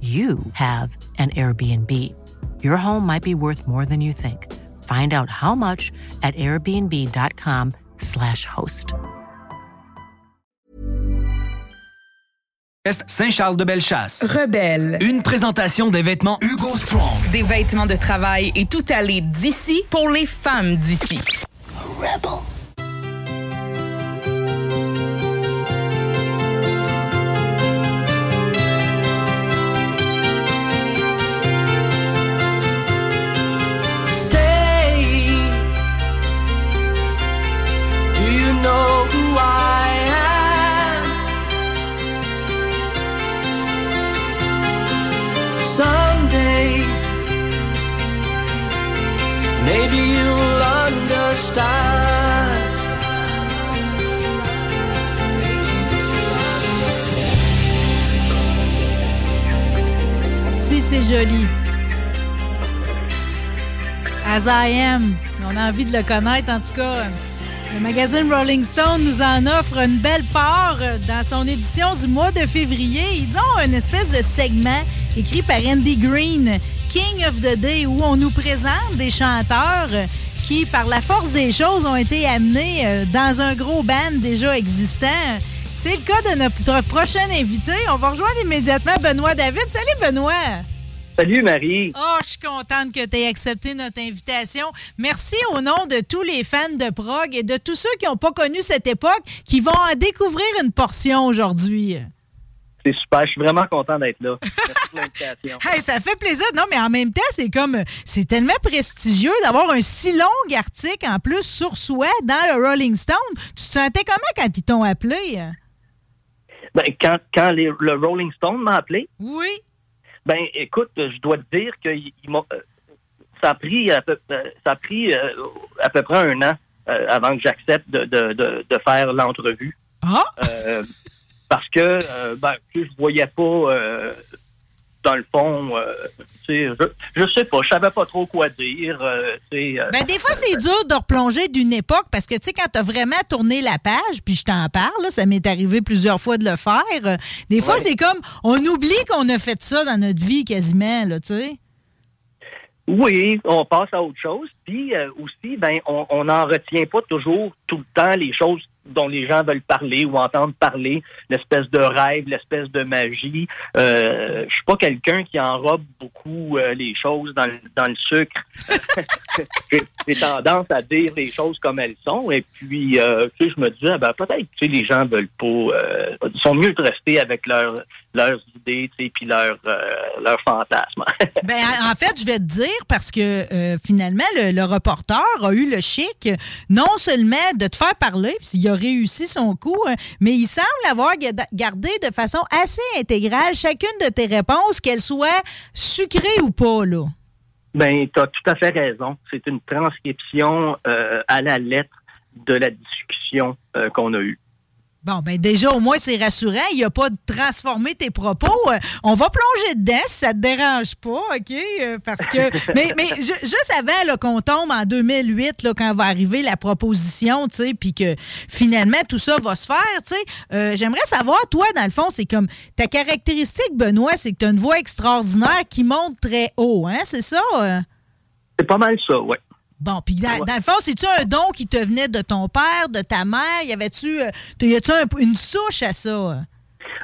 you have an Airbnb. Your home might be worth more than you think. Find out how much at airbnb.com/slash host. Saint-Charles-de-Bellechasse. Rebelle. Une présentation des vêtements Hugo Strong. Des vêtements de travail et tout aller d'ici pour les femmes d'ici. Rebel. On a envie de le connaître, en tout cas. Le magazine Rolling Stone nous en offre une belle part dans son édition du mois de février. Ils ont une espèce de segment écrit par Andy Green, King of the Day, où on nous présente des chanteurs qui, par la force des choses, ont été amenés euh, dans un gros band déjà existant. C'est le cas de notre prochain invité. On va rejoindre immédiatement Benoît David. Salut Benoît! Salut Marie. Oh, je suis contente que tu aies accepté notre invitation. Merci au nom de tous les fans de prog et de tous ceux qui n'ont pas connu cette époque, qui vont en découvrir une portion aujourd'hui. C'est super, je suis vraiment content d'être là. Hey, ça fait plaisir. Non, mais en même temps, c'est comme c'est tellement prestigieux d'avoir un si long article en plus sur soi dans le Rolling Stone. Tu te sentais comment quand ils t'ont appelé? Ben, quand, quand les, le Rolling Stone m'a appelé? Oui. Ben, écoute, je dois te dire que euh, ça a pris à peu, euh, ça a pris euh, à peu près un an avant que j'accepte de, de, de, de, faire l'entrevue. Ah! parce que ben, je voyais pas dans le fond, je, je sais pas, je savais pas trop quoi dire. ben, des fois, c'est dur de replonger d'une époque parce que, tu sais, quand tu as vraiment tourné la page, puis je t'en parle, ça m'est arrivé plusieurs fois de le faire, des fois, ouais. c'est comme, on oublie qu'on a fait ça dans notre vie quasiment, là, tu sais. Oui, on passe à autre chose. Puis euh, aussi, ben, on n'en retient pas toujours tout le temps les choses dont les gens veulent parler ou entendre parler, l'espèce de rêve, l'espèce de magie. Euh, je suis pas quelqu'un qui enrobe beaucoup euh, les choses dans, le, sucre. J'ai tendance à dire les choses comme elles sont. Et puis, euh, tu je me disais, ben, peut-être que les gens veulent pas, euh, ils sont mieux de rester avec leur, leurs idées, tu sais, puis leurs leur fantasmes. ben, en fait, je vais te dire parce que finalement, le, le, reporter a eu le chic non seulement de te faire parler, puis il a réussi son coup, mais il semble avoir gardé de façon assez intégrale chacune de tes réponses, qu'elles soient sucrées ou pas, là. Ben, tu as tout à fait raison. C'est une transcription euh, à la lettre de la discussion euh, qu'on a eue. Bon, ben déjà, au moins, c'est rassurant. Il n'y a pas de transformer tes propos. On va plonger dedans si ça te dérange pas, OK? Parce que. mais, mais juste avant qu'on tombe en 2008, là, quand va arriver la proposition, tu sais, puis que finalement, tout ça va se faire, tu sais, euh, j'aimerais savoir, toi, dans le fond, c'est comme. Ta caractéristique, Benoît, c'est que tu as une voix extraordinaire qui monte très haut, hein? C'est ça? C'est pas mal ça, oui. Bon, puis dans, dans, le fond, c'est-tu un don qui te venait de ton père, de ta mère? Y avait-tu, euh, y a-tu un, une souche à ça?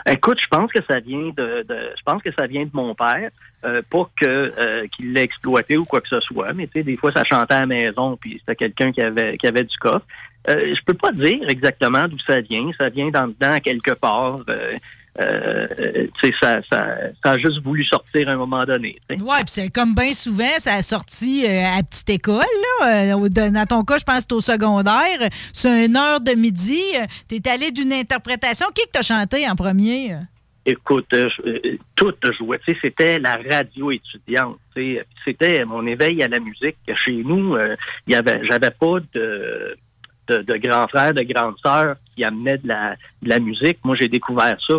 Écoute, je pense que ça vient de, de je pense que ça vient de mon père. Euh, pas que euh, qu'il l'ait exploité ou quoi que ce soit, mais tu sais, des fois ça chantait à la maison, puis c'était quelqu'un qui avait qui avait du coffre. Euh, je peux pas dire exactement d'où ça vient. Ça vient dans dedans quelque part. Euh, tu ça, ça, ça a juste voulu sortir à un moment donné. tu. Ouais, puis c'est comme bien souvent, ça a sorti euh, à petite école, là. Euh, dans ton cas, je pense que c'est au secondaire. C'est une heure de midi. euh, T'es allé d'une interprétation. Qui que t'as chanté en premier? Écoute, je- tout jouait. Tu c'était la radio étudiante. tu. C'était mon éveil à la musique. Chez nous, il y avait, j'avais pas de, de, de grands frères, de grandes sœurs qui amenaient de la, de la musique. Moi, j'ai découvert ça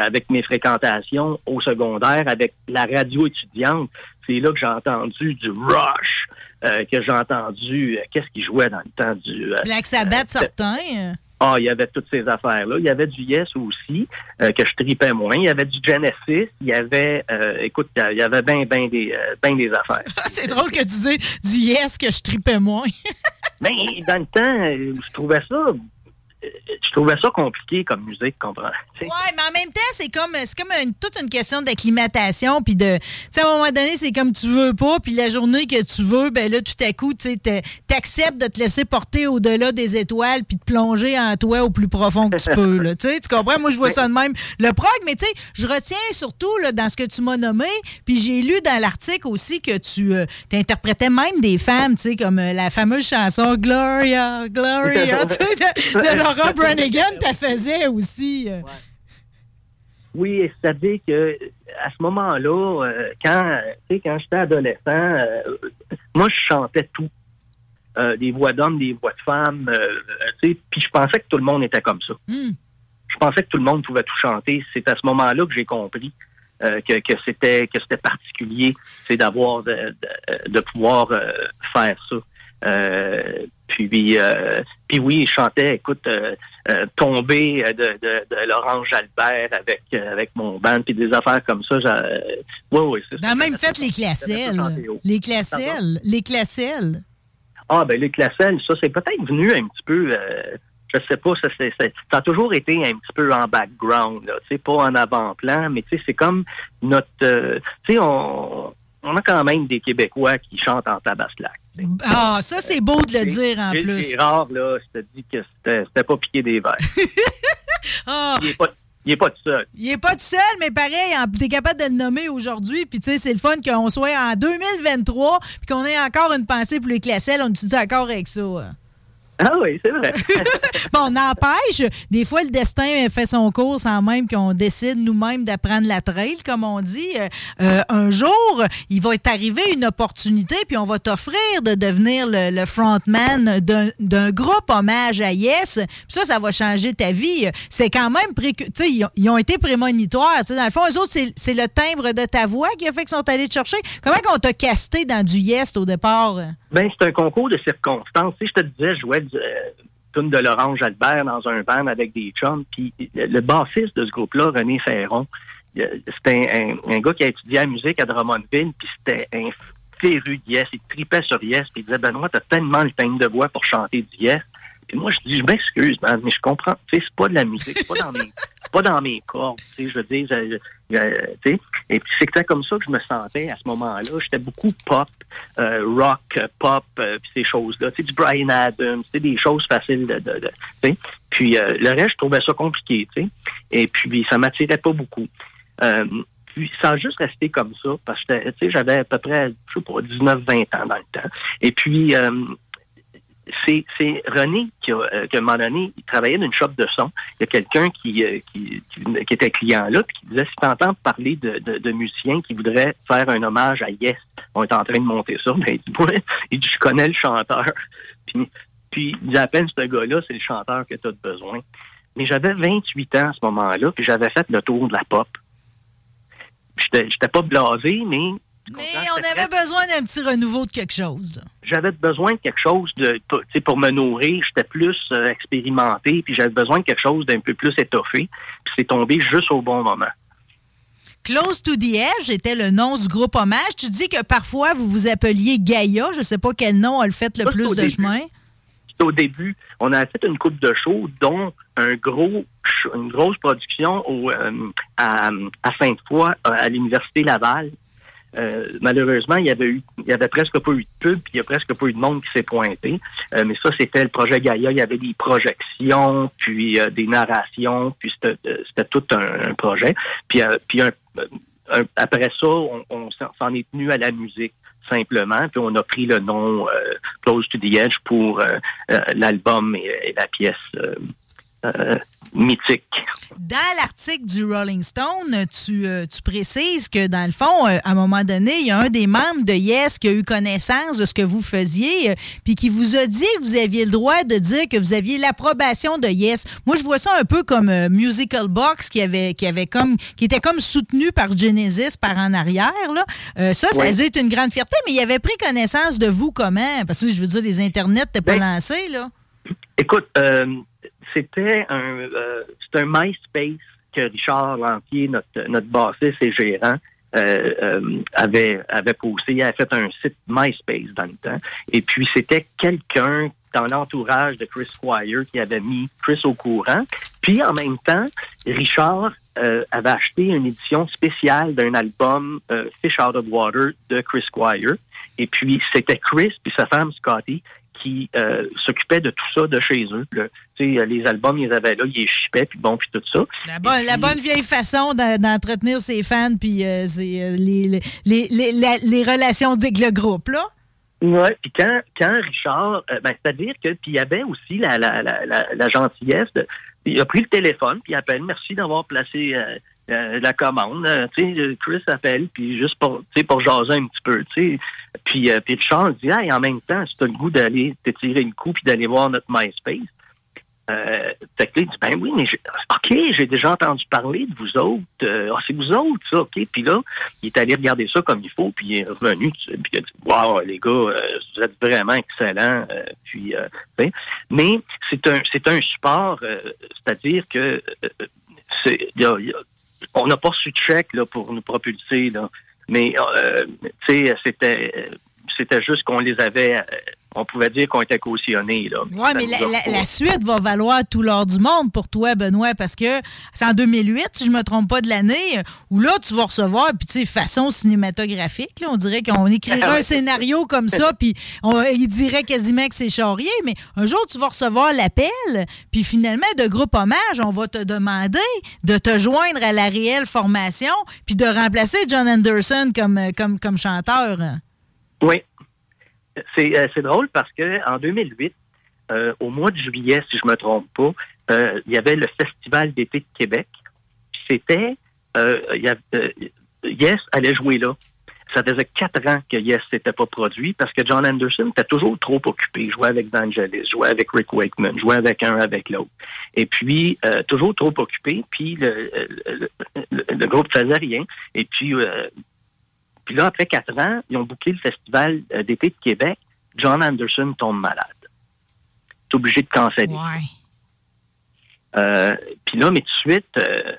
avec mes fréquentations au secondaire, avec la radio étudiante. C'est là que j'ai entendu du Rush, euh, que j'ai entendu, euh, qu'est-ce qui jouait dans le temps du... euh, Black Sabbath, euh. ah, il y avait toutes ces affaires-là. Il y avait du Yes aussi, euh, que je tripais moins. Il y avait du Genesis. Il y avait, euh, écoute, il y avait bien, bien des, euh, ben des affaires. c'est drôle que tu dis du yes que je tripais moins. Mais dans le temps, je trouvais ça, je trouvais ça compliqué comme musique, comprends? Ouais, mais en même temps, c'est comme c'est comme une- toute une question d'acclimatation puis de tu sais à un moment donné, c'est comme tu veux pas puis la journée que tu veux, ben là tout à coup, tu sais t'es- t'acceptes de te laisser porter au-delà des étoiles puis de plonger en toi au plus profond que tu peux là. Tu comprends? Moi je vois ça de même. Le prog, mais tu sais, je retiens surtout là, dans ce que tu m'as nommé, puis j'ai lu dans l'article aussi que tu euh, interprétais même des femmes, tu sais comme euh, la fameuse chanson Gloria, Gloria, de, de Laura Branigan, t'as faisais aussi. euh. Oui, c'est-à-dire que à ce moment-là, euh, quand, quand j'étais adolescent, euh, moi, je chantais tout. Euh, des voix d'hommes, des voix de femmes, euh, puis je pensais que tout le monde était comme ça. Hmm. Je pensais que tout le monde pouvait tout chanter. C'est à ce moment-là que j'ai compris euh, que, que c'était que c'était particulier, c'est d'avoir de, de, de pouvoir euh, faire ça. Euh, puis, euh, puis oui, je chantais, écoute, euh, tomber de, de, de Laurent Jalbert avec avec mon band, puis des affaires comme ça. Oui, oui, c'est ça. même fait les classelles. Les classelles. Les classelles. Ah, ben les classelles, ça, c'est peut-être venu un petit peu, je sais pas, ça, ça a toujours été un petit peu en background, tu sais, pas en avant-plan, mais tu sais, c'est comme notre, euh, tu sais, on, on a quand même des Québécois qui chantent en tabaslac. Tu. Ah, ça, c'est beau de le dire en plus. C'est rare, là, je te dis que c'était pas piqué des verres. Ah, Il est pas, il est pas tout seul. il est pas tout seul, mais pareil, en- t'es capable de le nommer aujourd'hui. Puis, tu sais, c'est le fun qu'on soit en 2023 puis qu'on ait encore une pensée pour les classelles. On est d'accord avec ça? Ah oui, c'est vrai. Bon, n'empêche, des fois, le destin fait son cours sans même qu'on décide nous-mêmes d'apprendre la trail, comme on dit. Euh, euh, un jour, il va t'arriver une opportunité, puis on va t'offrir de devenir le, frontman d'un- groupe hommage à Yes. Puis ça, ça va changer ta vie. C'est quand même... pré- Tu sais, ils, ont- été prémonitoires. Dans le fond, eux autres, c'est c'est le timbre de ta voix qui a fait qu'ils sont allés te chercher. Comment qu'on t'a casté dans du Yes au départ? Ben, c'est un concours de circonstances. Si je te disais, je jouais euh, de Laurent Jalbert dans un band avec des chums, puis le, bassiste de ce groupe-là, René Ferron, c'était un, un gars qui a étudié la musique à Drummondville, puis c'était un féru de Yes. Il tripait sur Yes, puis il disait, Benoît, t'as tellement le teint de voix pour chanter du Yes. Puis moi, je dis, je m'excuse, mais je comprends. C'est pas de la musique, c'est pas dans mes, pas dans mes cordes. Tu sais, je veux dire, je- tu sais. Et puis c'est comme ça que je me sentais à ce moment-là. J'étais beaucoup pop, euh, rock, euh, pop, euh, ces choses-là. Tu sais, du Brian Adams, tu sais, des choses faciles de, tu sais. Puis euh, le reste, je trouvais ça compliqué, tu sais. Et puis ça m'attirait pas beaucoup. Euh, puis a juste resté comme ça, parce que tu sais, j'avais à peu près, je sais pas, 19-20 ans dans le temps. Et puis, euh, c'est c'est René qui, a, euh, à un moment donné, il travaillait dans une shop de son. Il y a quelqu'un qui, euh, qui, qui, était client là, puis qui disait si tu entends parler de, de, musiciens qui voudraient faire un hommage à Yes, on est en train de monter ça, mais il dit, il dit je connais le chanteur. Puis, puis il dit à peine ce gars-là, c'est le chanteur que tu as besoin. Mais j'avais 28 ans à ce moment-là, puis j'avais fait le tour de la pop. J'étais j'étais pas blasé, mais Mais on avait besoin d'un petit renouveau de quelque chose. j'avais besoin de quelque chose de sais, pour me nourrir, j'étais plus euh, expérimenté, puis j'avais besoin de quelque chose d'un peu plus étoffé, puis c'est tombé juste au bon moment. Close to the Edge était le nom du groupe hommage. Tu dis que parfois vous vous appeliez Gaïa. Je sais pas quel nom a le fait le Ça, c'est plus de début. chemin. au début, on a fait une coupe de show, dont un gros, une grosse production au, euh, à, à Sainte-Foy, euh, à l'Université Laval. Euh, malheureusement, il y avait eu, il y avait presque pas eu de pub, puis il y a presque pas eu de monde qui s'est pointé. Euh, mais ça, c'était le projet Gaïa. Il y avait des projections, puis euh, des narrations, puis c'était euh, tout un, projet. Puis, puis après ça, on, s'en est tenu à la musique simplement, puis on a pris le nom Close to the Edge pour l'album et la pièce euh, mythique. Dans l'article du Rolling Stone, tu, euh, tu précises que, dans le fond, euh, à un moment donné, il y a un des membres de Yes qui a eu connaissance de ce que vous faisiez, euh, puis qui vous a dit que vous aviez le droit de dire que vous aviez l'approbation de Yes. Moi, je vois ça un peu comme Musical Box qui avait, qui avait comme, qui était comme soutenu par Genesis par en arrière. Là. Ça, ça a dû être une grande fierté, mais il avait pris connaissance de vous comment? Parce que je veux dire, les internets n'étaient pas Ben, lancés, là. Écoute, euh, c'était un, euh, un MySpace que Richard Lantier, notre, notre bassiste et gérant, euh, euh, avait, avait posté. Il avait fait un site MySpace dans le temps. Et puis, c'était quelqu'un dans l'entourage de Chris Squire qui avait mis Chris au courant. Puis, en même temps, Richard euh, avait acheté une édition spéciale d'un album euh, Fish Out of Water de Chris Squire. Et puis, c'était Chris puis sa femme Scotty qui euh, s'occupaient de tout ça de chez eux. Le- les albums, ils avaient là, ils les shippaient, puis bon, puis tout ça. La bonne, la bonne vieille façon d'en- d'entretenir ses fans puis euh, euh, les, les, les, les- la- les relations avec le groupe, là. Ouais, puis quand, quand Richard, euh, ben, c'est-à-dire que, puis il y avait aussi la, la, la, la, la gentillesse de, il a pris le téléphone, puis il appelle, merci d'avoir placé euh, euh, la commande. Euh, sais, Chris appelle, puis juste pour, pour jaser un petit peu, tu. Puis, euh, puis Richard dit, hey, en même temps, si tu as le goût d'aller te tirer le coup, puis d'aller voir notre MySpace, euh, il dit, ben oui, mais OK, j'ai déjà entendu parler de vous autres. Euh, Ah, c'est vous autres, ça, OK. Puis là, il est allé regarder ça comme il faut, puis il est revenu, puis il a dit, wow, les gars, euh, vous êtes vraiment excellents. Euh, puis, euh, sais. mais c'est un, un support, euh, c'est-à-dire que euh, y a- on n'a pas reçu de chèque là, pour nous propulser, là. mais euh, c'était, c'était juste qu'on les avait, euh, on pouvait dire qu'on était cautionnés. Là. Oui, mais la, suite va valoir tout l'or du monde pour toi, Benoît, parce que c'est en 2008, si je me trompe pas de l'année, où là, tu vas recevoir, puis tu sais, façon cinématographique, là, on dirait qu'on écrirait Ah un scénario comme ça, puis on- il dirait quasiment que c'est charrier, mais un jour, tu vas recevoir l'appel, puis finalement, de groupe hommage, on va te demander de te joindre à la réelle formation, puis de remplacer John Anderson comme, comme, comme chanteur. Oui. C'est euh, c'est drôle parce que en 2008, euh, au mois de juillet, si je me trompe pas, euh, il y avait le Festival d'été de Québec. C'était, Yes allait jouer là. Ça faisait quatre ans que Yes s'était pas produit parce que John Anderson était toujours trop occupé. Il jouait avec Vangelis, jouait avec Rick Wakeman, jouait avec un, avec l'autre. Et puis, toujours trop occupé, puis le, le, le- le groupe faisait rien. Et puis, puis là, après quatre ans, ils ont booké le festival euh, d'été de Québec. John Anderson tombe malade. est obligé de canceller. Ouais. Euh, puis là, mais tout de suite, euh,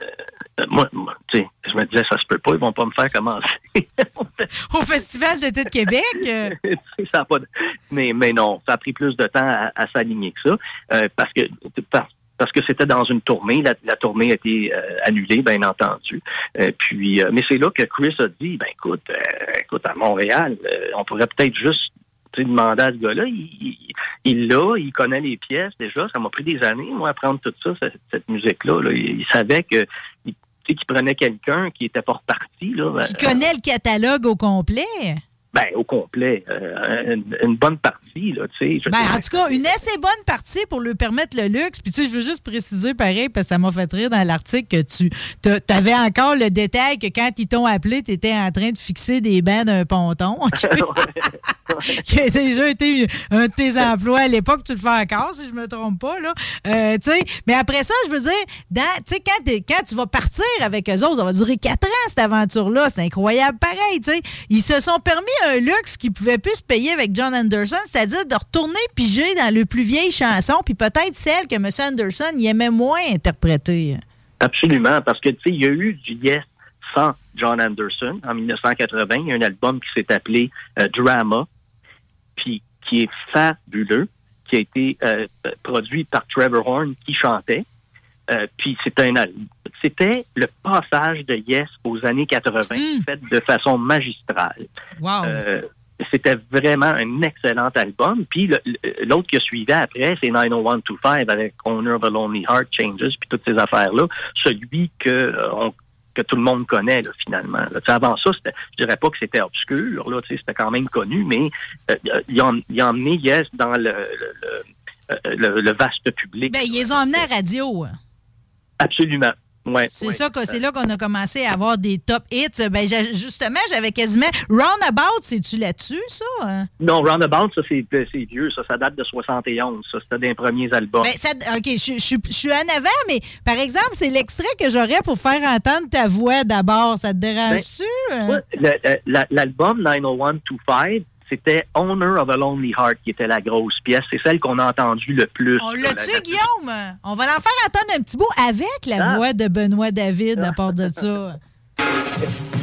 moi, moi, tu sais, je me disais, ça se peut pas, ils vont pas me faire commencer. Au Festival d'été de Québec? ça a pas de- mais, mais non, ça a pris plus de temps à, à s'aligner que ça, euh, parce que par- parce que c'était dans une tournée, la, la tournée a été euh, annulée, bien entendu. Euh, puis, euh, mais c'est là que Chris a dit, ben écoute, écoute à Montréal, on pourrait peut-être juste demander à ce gars-là, il il- il l'a, il connaît les pièces déjà. Ça m'a pris des années, moi, à apprendre tout ça, cette, cette musique-là. là. Il, il savait que il, qu'il prenait quelqu'un qui était pas reparti. Là, qui Euh, connaît le catalogue au complet? ben, au complet. euh, une, une bonne partie, là, Ben, en tout cas, une assez bonne partie pour lui permettre le luxe. Puis, tu sais, je veux juste préciser pareil, parce que ça m'a fait rire dans l'article que tu avais encore le détail que quand ils t'ont appelé, tu étais en train de fixer des bancs d'un ponton. qui a déjà été un de tes emplois à l'époque. Tu le fais encore, si je me trompe pas. Là. Euh, mais après ça, je veux dire, dans, quand, quand tu vas partir avec eux autres, ça va durer quatre ans, cette aventure-là. C'est incroyable pareil. tu sais. Ils se sont permis un luxe qu'ils pouvaient plus se payer avec John Anderson, c'est-à-dire de retourner piger dans le plus vieille chanson, puis peut-être celle que M. Anderson il aimait moins interpréter. Absolument, parce que, tu sais, il y a eu du Yes sans John Anderson en 1980. Il y a un album qui s'est appelé euh, Drama, puis qui est fabuleux, qui a été euh, produit par Trevor Horn qui chantait. Euh, puis c'était le passage de Yes aux années 80 Mm. fait de façon magistrale. Wow. Euh, c'était vraiment un excellent album. Puis l'autre qui a suivi après, c'est 90125 avec Owner of a Lonely Heart Changes, puis toutes ces affaires-là. Celui que euh, on- que tout le monde connaît, là, finalement. là. Avant ça, je dirais pas que c'était obscur, là, c'était quand même connu, mais euh, il, a, il a emmené Yes dans le, le, le- euh, le- vaste public. ben, ils les ont emmenés à radio. Absolument. Ouais, C'est ouais. ça que c'est là qu'on a commencé à avoir des top hits. Ben, justement, j'avais quasiment Roundabout, c'est-tu là-dessus, ça? hein? Non, Roundabout, ça, c'est c'est vieux. Ça, ça date de 71. Ça, c'était des premiers albums. Ben, ça, OK, je, je- je suis en avant, mais par exemple, c'est l'extrait que j'aurais pour faire entendre ta voix d'abord. Ça te dérange-tu? hein? Ouais, le- le- la- L'album 90125, c'était Owner of a Lonely Heart qui était la grosse pièce. C'est celle qu'on a entendue le plus. On la- Guillaume? On va l'en faire entendre un petit bout avec la Ah. voix de Benoît David à part de ça.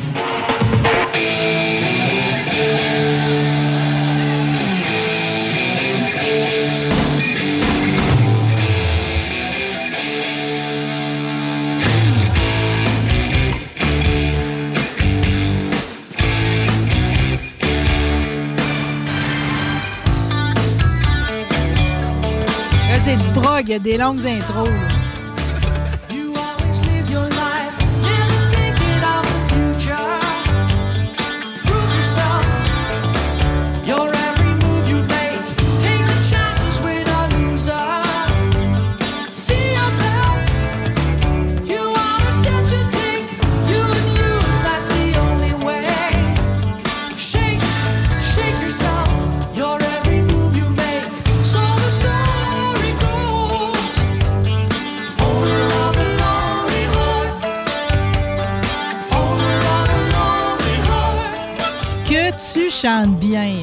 c'est du prog, il y a des longues intros. Chantes bien.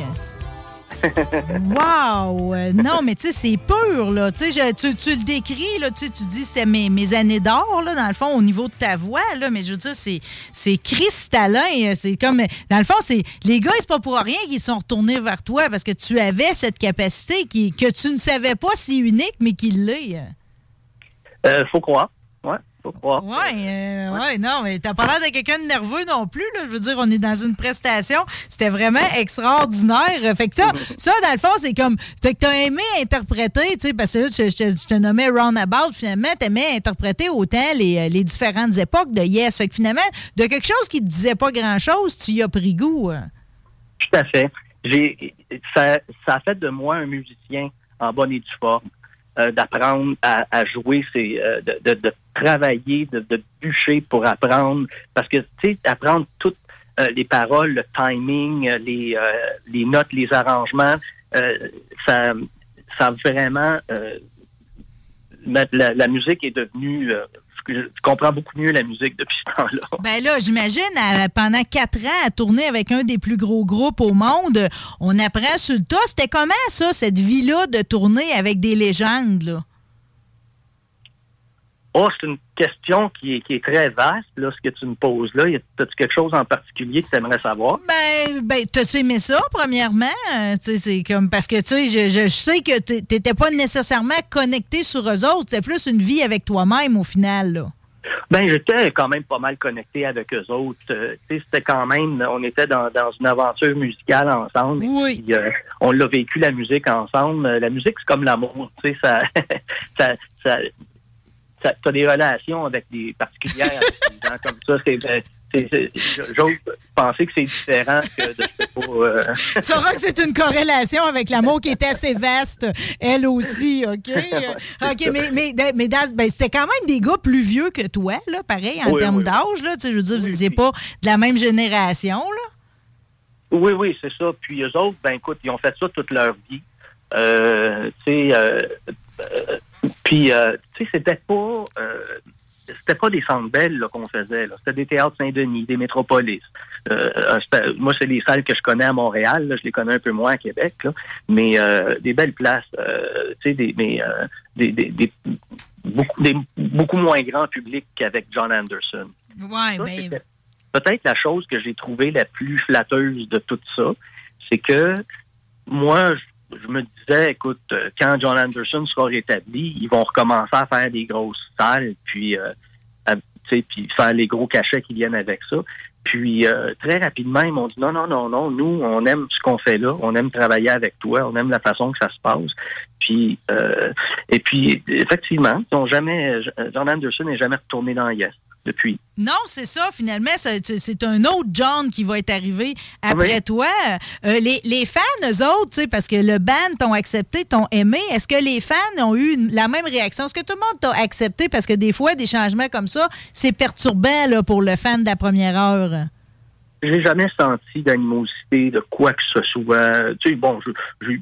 Wow! Non, mais tu sais, c'est pur, là. Tu tu, le décris. Tu tu dis c'était mes, années d'or, là, dans le fond, au niveau de ta voix. Mais je veux dire, c'est, c'est cristallin. C'est comme. Dans le fond, c'est. Les gars, c'est pas pour rien qu'ils sont retournés vers toi parce que tu avais cette capacité qui, que tu ne savais pas si unique, mais qui l'est. Euh, faut croire. Faut croire. Ouais, euh, ouais, non, mais t'as pas l'air de quelqu'un de nerveux non plus, là. Je veux dire, on est dans une prestation. C'était vraiment extraordinaire. Fait que ça, ça, dans le fond, c'est comme. Fait que t'as aimé interpréter, tu sais, parce que là, je, je- je te nommais Roundabout, finalement, t'aimais interpréter autant les, les différentes époques de Yes. Fait que finalement, de quelque chose qui te disait pas grand-chose, tu y as pris goût. hein. Tout à fait. Ça, ça a fait de moi un musicien en bonne et due forme, euh, d'apprendre à, à jouer, c'est euh, de, de, de travailler, de, de bûcher pour apprendre, parce que tu sais, apprendre toutes euh, les paroles, le timing, euh, les, euh, les notes, les arrangements, ça, ça vraiment la, la musique est devenue, je comprends beaucoup mieux la musique depuis ce temps-là. Ben là, j'imagine, pendant quatre ans, à tourner avec un des plus gros groupes au monde, on apprend sur le tas. C'était comment, ça, cette vie-là de tourner avec des légendes, là? Oh, c'est une question qui est, qui est très vaste, là, ce que tu me poses là. Y a-tu quelque chose en particulier que tu aimerais savoir? Ben, ben t'as-tu aimé ça, premièrement? Euh, c'est comme, parce que, tu sais, je, je sais que t'é- t'étais pas nécessairement connecté sur eux autres. C'est plus une vie avec toi-même, au final, là. Ben, j'étais quand même pas mal connecté avec eux autres. Euh, tu sais, c'était quand même, on était dans, dans une aventure musicale ensemble. Oui. Puis, euh, on l'a vécu la musique ensemble. Euh, La musique, c'est comme l'amour. Tu sais, ça, ça, ça, ça t'as des relations avec des particulières avec des gens comme ça. C'est, c'est- j'ose penser que c'est différent que de euh, Tu sauras que c'est une corrélation avec l'amour qui est assez vaste, elle aussi, OK? OK, mais, mais, mais ben, c'était quand même des gars plus vieux que toi, là, pareil, en Oui, termes oui. d'âge, là. Tu je veux dire, vous n'étiez oui. pas de la même génération, là? Oui, oui, c'est ça. Puis eux autres, ben écoute, ils ont fait ça toute leur vie. Euh, tu sais, euh, euh, puis euh, tu sais, c'était pas, euh, c'était pas des centres belles qu'on faisait. C'était des théâtres Saint-Denis, des métropolis. Euh, moi, c'est des salles que je connais à Montréal. là. je les connais un peu moins à Québec, là. mais euh, des belles places. tu sais, des, mais, des, des, des- beaucoup, des- beaucoup moins grand public qu'avec John Anderson. Ouais, ben. Peut-être la chose que j'ai trouvée la plus flatteuse de tout ça, c'est que moi, je- me disais, écoute, euh, quand John Anderson sera rétabli, ils vont recommencer à faire des grosses salles, puis, euh, à- puis faire les gros cachets qui viennent avec ça. Puis euh, très rapidement, ils m'ont dit non, non, non, non, nous, on aime ce qu'on fait là, on aime travailler avec toi, on aime la façon que ça se passe. Puis euh, et puis effectivement, ils ont jamais John Anderson n'est jamais retourné dans Yes depuis. Non, c'est ça. Finalement, c'est un autre John qui va être arrivé après Oui? toi. Euh, les, les fans, eux autres, parce que le band t'ont accepté, t'ont aimé, est-ce que les fans ont eu une- la même réaction? Est-ce que tout le monde t'a accepté? Parce que des fois, des changements comme ça, c'est perturbant là, pour le fan de la première heure. J'ai jamais senti d'animosité de quoi que ce soit. Tu sais, bon, je-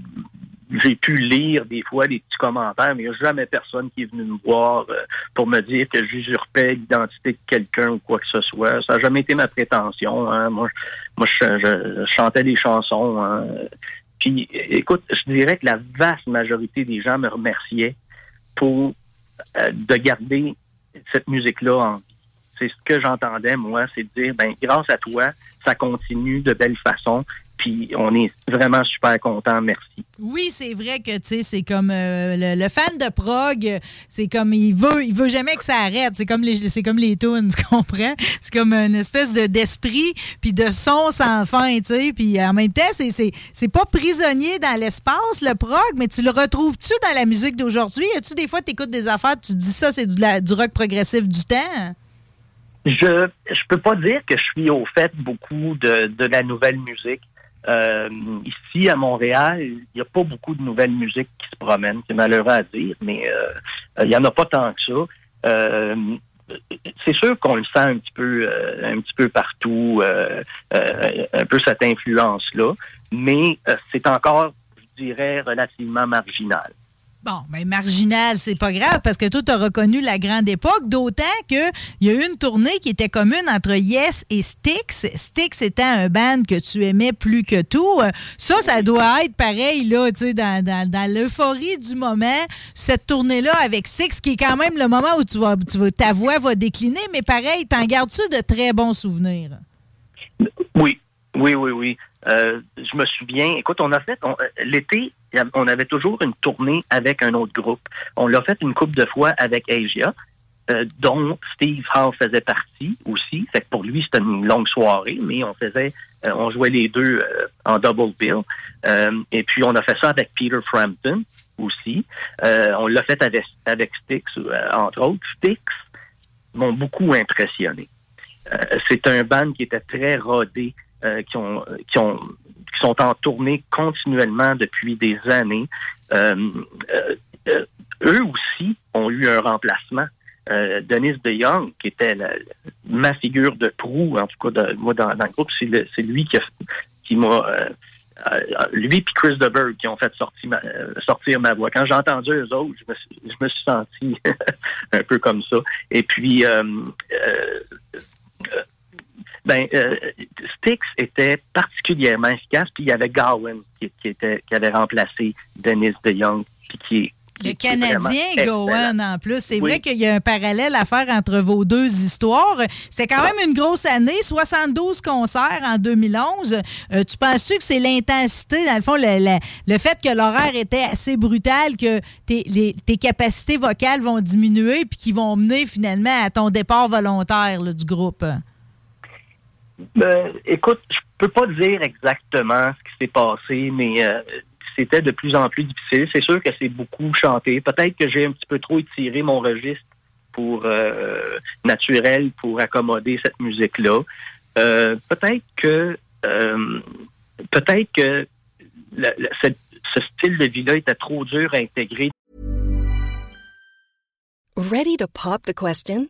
j'ai pu lire des fois des petits commentaires, mais il n'y a jamais personne qui est venu me voir euh, pour me dire que j'usurpais l'identité de quelqu'un ou quoi que ce soit. Ça n'a jamais été ma prétention. hein. Moi, moi je, je- je chantais des chansons. hein. Puis, écoute, je dirais que la vaste majorité des gens me remerciaient pour euh, de garder cette musique-là en vie. C'est ce que j'entendais, moi, c'est de dire, ben, grâce à toi, ça continue de belle façon, puis on est vraiment super content, merci. Oui, c'est vrai que tu sais, c'est comme euh, le, le fan de prog, c'est comme il veut, il veut jamais que ça arrête. C'est comme les, c'est comme les tunes, tu comprends? C'est comme une espèce de d'esprit puis de son sans fin, tu sais. Puis en même temps, c'est c'est c'est pas prisonnier dans l'espace le prog, mais tu le retrouves-tu dans la musique d'aujourd'hui? As-tu des fois t'écoutes des affaires, tu te dis ça, c'est du, la- du rock progressif du temps? Je je peux pas dire que je suis au fait beaucoup de, de la nouvelle musique. Euh, ici, à Montréal, il n'y a pas beaucoup de nouvelles musiques qui se promènent. C'est malheureux à dire, mais euh, il n'y en a pas tant que ça. Euh, c'est sûr qu'on le sent un petit peu, euh, un petit peu partout, euh, euh, un peu cette influence-là, mais euh, c'est encore, je dirais, relativement marginal. Bon, mais marginal, c'est pas grave parce que toi, tu as reconnu la grande époque, d'autant qu'il y a eu une tournée qui était commune entre Yes et Styx. Styx étant un band que tu aimais plus que tout. Ça, ça doit être pareil, là, tu sais, dans, dans, dans l'euphorie du moment, cette tournée-là avec Styx, qui est quand même le moment où tu vas, tu vas, ta voix va décliner, mais pareil, t'en gardes-tu de très bons souvenirs? Oui, oui, oui, oui. Euh, je me souviens, écoute, on a fait, euh, l'été, on avait toujours une tournée avec un autre groupe. On l'a fait une couple de fois avec Asia, euh, dont Steve Howe faisait partie aussi. Fait que pour lui, c'était une longue soirée, mais on faisait, euh, on jouait les deux euh, en double bill. Et puis, on a fait ça avec Peter Frampton aussi. On l'a fait avec, avec Styx, entre autres. Styx m'ont beaucoup impressionné. Euh, c'est un band qui était très rodé, euh, qui, ont, qui, ont, qui sont en tournée continuellement depuis des années. Euh, euh, eux aussi ont eu un remplacement. Euh, Dennis DeYoung, qui était ma figure de proue, en tout cas, moi, dans, le groupe, c'est lui qui, qui m'a... lui et Chris DeBerg qui ont fait sortir ma, sortir ma voix. Quand j'ai entendu eux autres, je me, suis- je me suis senti un peu comme ça. Et puis, ben, euh, Styx était particulièrement efficace. Puis il y avait Gowan qui, qui était qui avait remplacé Dennis DeYoung, puis qui est Le Canadien. Gowan, en plus. C'est Oui. vrai qu'il y a un parallèle à faire entre vos deux histoires. C'était quand même une grosse année, 72 concerts en 2011. Euh, tu penses-tu que c'est l'intensité, dans le fond, le, le- le fait que l'horaire était assez brutal, que tes, les- tes capacités vocales vont diminuer puis qui vont mener finalement à ton départ volontaire là, du groupe? Ben, écoute, je peux pas dire exactement ce qui s'est passé, mais euh, c'était de plus en plus difficile. C'est sûr que c'est beaucoup chanté. Peut-être que j'ai un petit peu trop étiré mon registre pour euh, naturel pour accommoder cette musique-là. Euh, peut-être que peut-être que ce style de vie-là était trop dur à intégrer Ready to pop the question?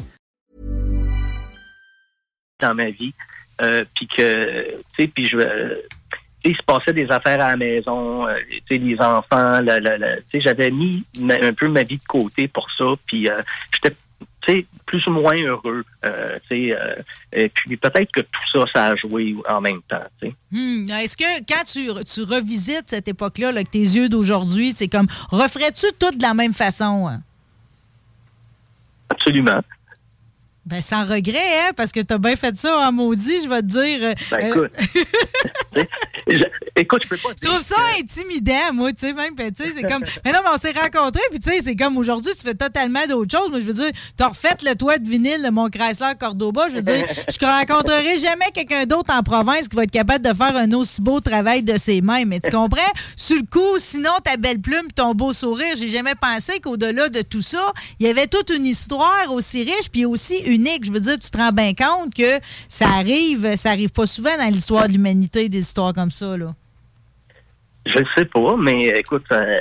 dans ma vie. Euh, puis que, tu sais, puis je euh, tu sais, il se passait des affaires à la maison, euh, tu sais, les enfants, la, la, la- tu sais, j'avais mis ma- un peu ma vie de côté pour ça, puis j'étais, tu sais, plus ou moins heureux, euh, tu sais, euh, et puis peut-être que tout ça, ça a joué en même temps, tu sais. Hmm, Est-ce que quand tu, tu revisites cette époque-là, là, avec tes yeux d'aujourd'hui, c'est comme, referais-tu tout de la même façon? hein? Absolument. Ben, sans regret, hein, parce que t'as bien fait ça en maudit, je vais te dire. euh, Ben, euh, écoute, je, écoute, je peux pas Je trouve ça intimidant, moi, tu sais, même, ben, tu sais, c'est comme, mais non, mais on s'est rencontrés, puis tu sais, c'est comme aujourd'hui, tu fais totalement d'autres choses, mais je veux dire, t'as refait le toit de vinyle de mon Chrysler Cordoba, je veux dire, je rencontrerai jamais quelqu'un d'autre en province qui va être capable de faire un aussi beau travail de ses mains, mais tu comprends? Sur le coup, sinon, ta belle plume, ton beau sourire, j'ai jamais pensé qu'au-delà de tout ça, il y avait toute une histoire aussi riche, puis aussi Je veux dire, tu te rends bien compte que ça arrive, ça arrive pas souvent dans l'histoire de l'humanité, des histoires comme ça, là. Je ne sais pas, mais écoute, euh,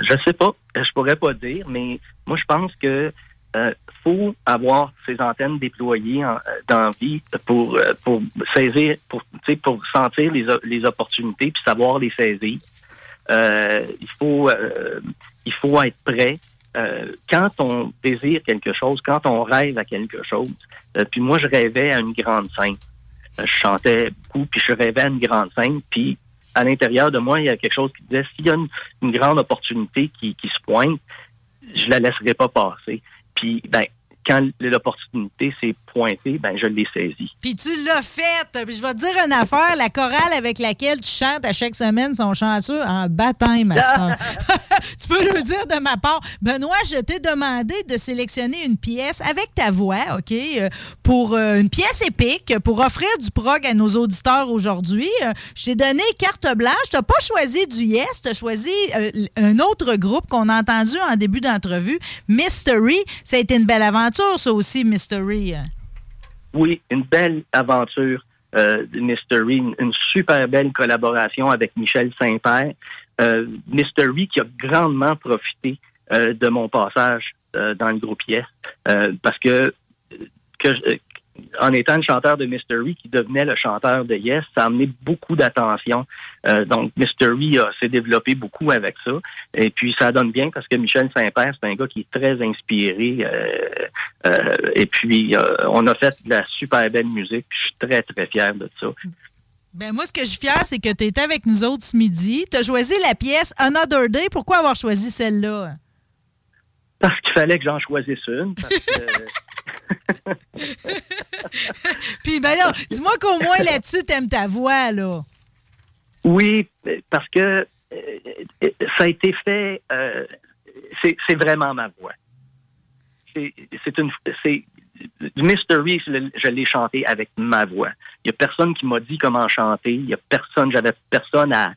je sais pas, je pourrais pas dire, mais moi je pense que euh, faut avoir ces antennes déployées en, euh, dans vie pour pour saisir, pour pour sentir les, les opportunités puis savoir les saisir. Il faut il faut être prêt. Euh, quand on désire quelque chose, quand on rêve à quelque chose, euh, puis moi je rêvais à une grande scène. Euh, je chantais beaucoup, puis je rêvais à une grande scène, puis à l'intérieur de moi, il y a quelque chose qui disait s'il y a une, grande opportunité qui, qui se pointe, je la laisserai pas passer. Puis, ben, quand l'opportunité s'est pointée, ben, je l'ai saisie. Puis tu l'as fait. Puis je vais te dire une affaire. La chorale avec laquelle tu chantes à chaque semaine sont chanceux en baptême, ma star. tu peux le dire de ma part. Benoît, je t'ai demandé de sélectionner une pièce avec ta voix, OK, euh, pour euh, une pièce épique, pour offrir du prog à nos auditeurs aujourd'hui. Euh, je t'ai donné carte blanche. Tu pas choisi du Yes, tu as choisi un autre groupe qu'on a entendu en début d'entrevue, Mystery. Ça a été une belle aventure, ça aussi, Mystery. Oui, une belle aventure euh, Mystery, une, super belle collaboration avec Michel Saint-Père. Euh, Mystery qui a grandement profité euh, de mon passage euh, dans le groupe Yes, parce que, que en étant le chanteur de Mystery qui devenait le chanteur de Yes, ça a amené beaucoup d'attention. Euh, donc Mystery a- s'est développé beaucoup avec ça. Et puis ça donne bien parce que Michel Saint-Père, c'est un gars qui est très inspiré. euh, euh, et puis on a fait de la super belle musique. Puis je suis très, très fier de ça. Ben moi, ce que je suis fière, c'est que tu étais avec nous autres ce midi. Tu as choisi la pièce Another Day. Pourquoi avoir choisi celle-là? Parce qu'il fallait que j'en choisisse une. Parce que, Puis, ben là, dis-moi qu'au moins là-dessus, t'aimes ta voix, là. oui, parce que euh, ça a été fait. euh, c'est vraiment ma voix. C'est une. Mystery, je l'ai- chanté avec ma voix. Il y a personne qui m'a dit comment chanter. Il y a personne, j'avais personne à,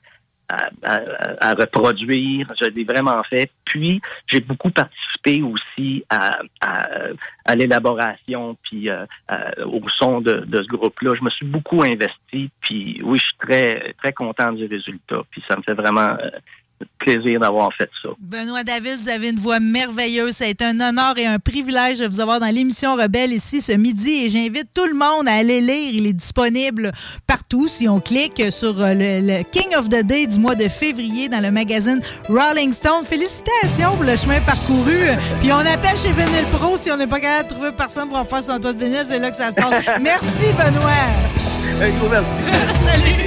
à, à- à reproduire. Je l'ai vraiment fait. Puis, j'ai beaucoup participé aussi à, à, l'élaboration puis euh, au son de, de ce groupe-là. Je me suis beaucoup investi. Puis, oui, je suis très, très content du résultat. Puis, ça me fait vraiment euh, plaisir d'avoir fait ça. Benoît Davis, vous avez une voix merveilleuse. Ça a été un honneur et un privilège de vous avoir dans l'émission Rebelle ici ce midi. Et j'invite tout le monde à aller lire. Il est disponible partout si on clique sur euh, le, le King of the Day du mois de février dans le magazine Rolling Stone. Félicitations pour le chemin parcouru. Puis on appelle chez Vinyl Pro si on n'est pas capable de trouver personne pour en faire son toit de vinyle. C'est là que ça se passe. Merci, Benoît. Un gros merci. Salut.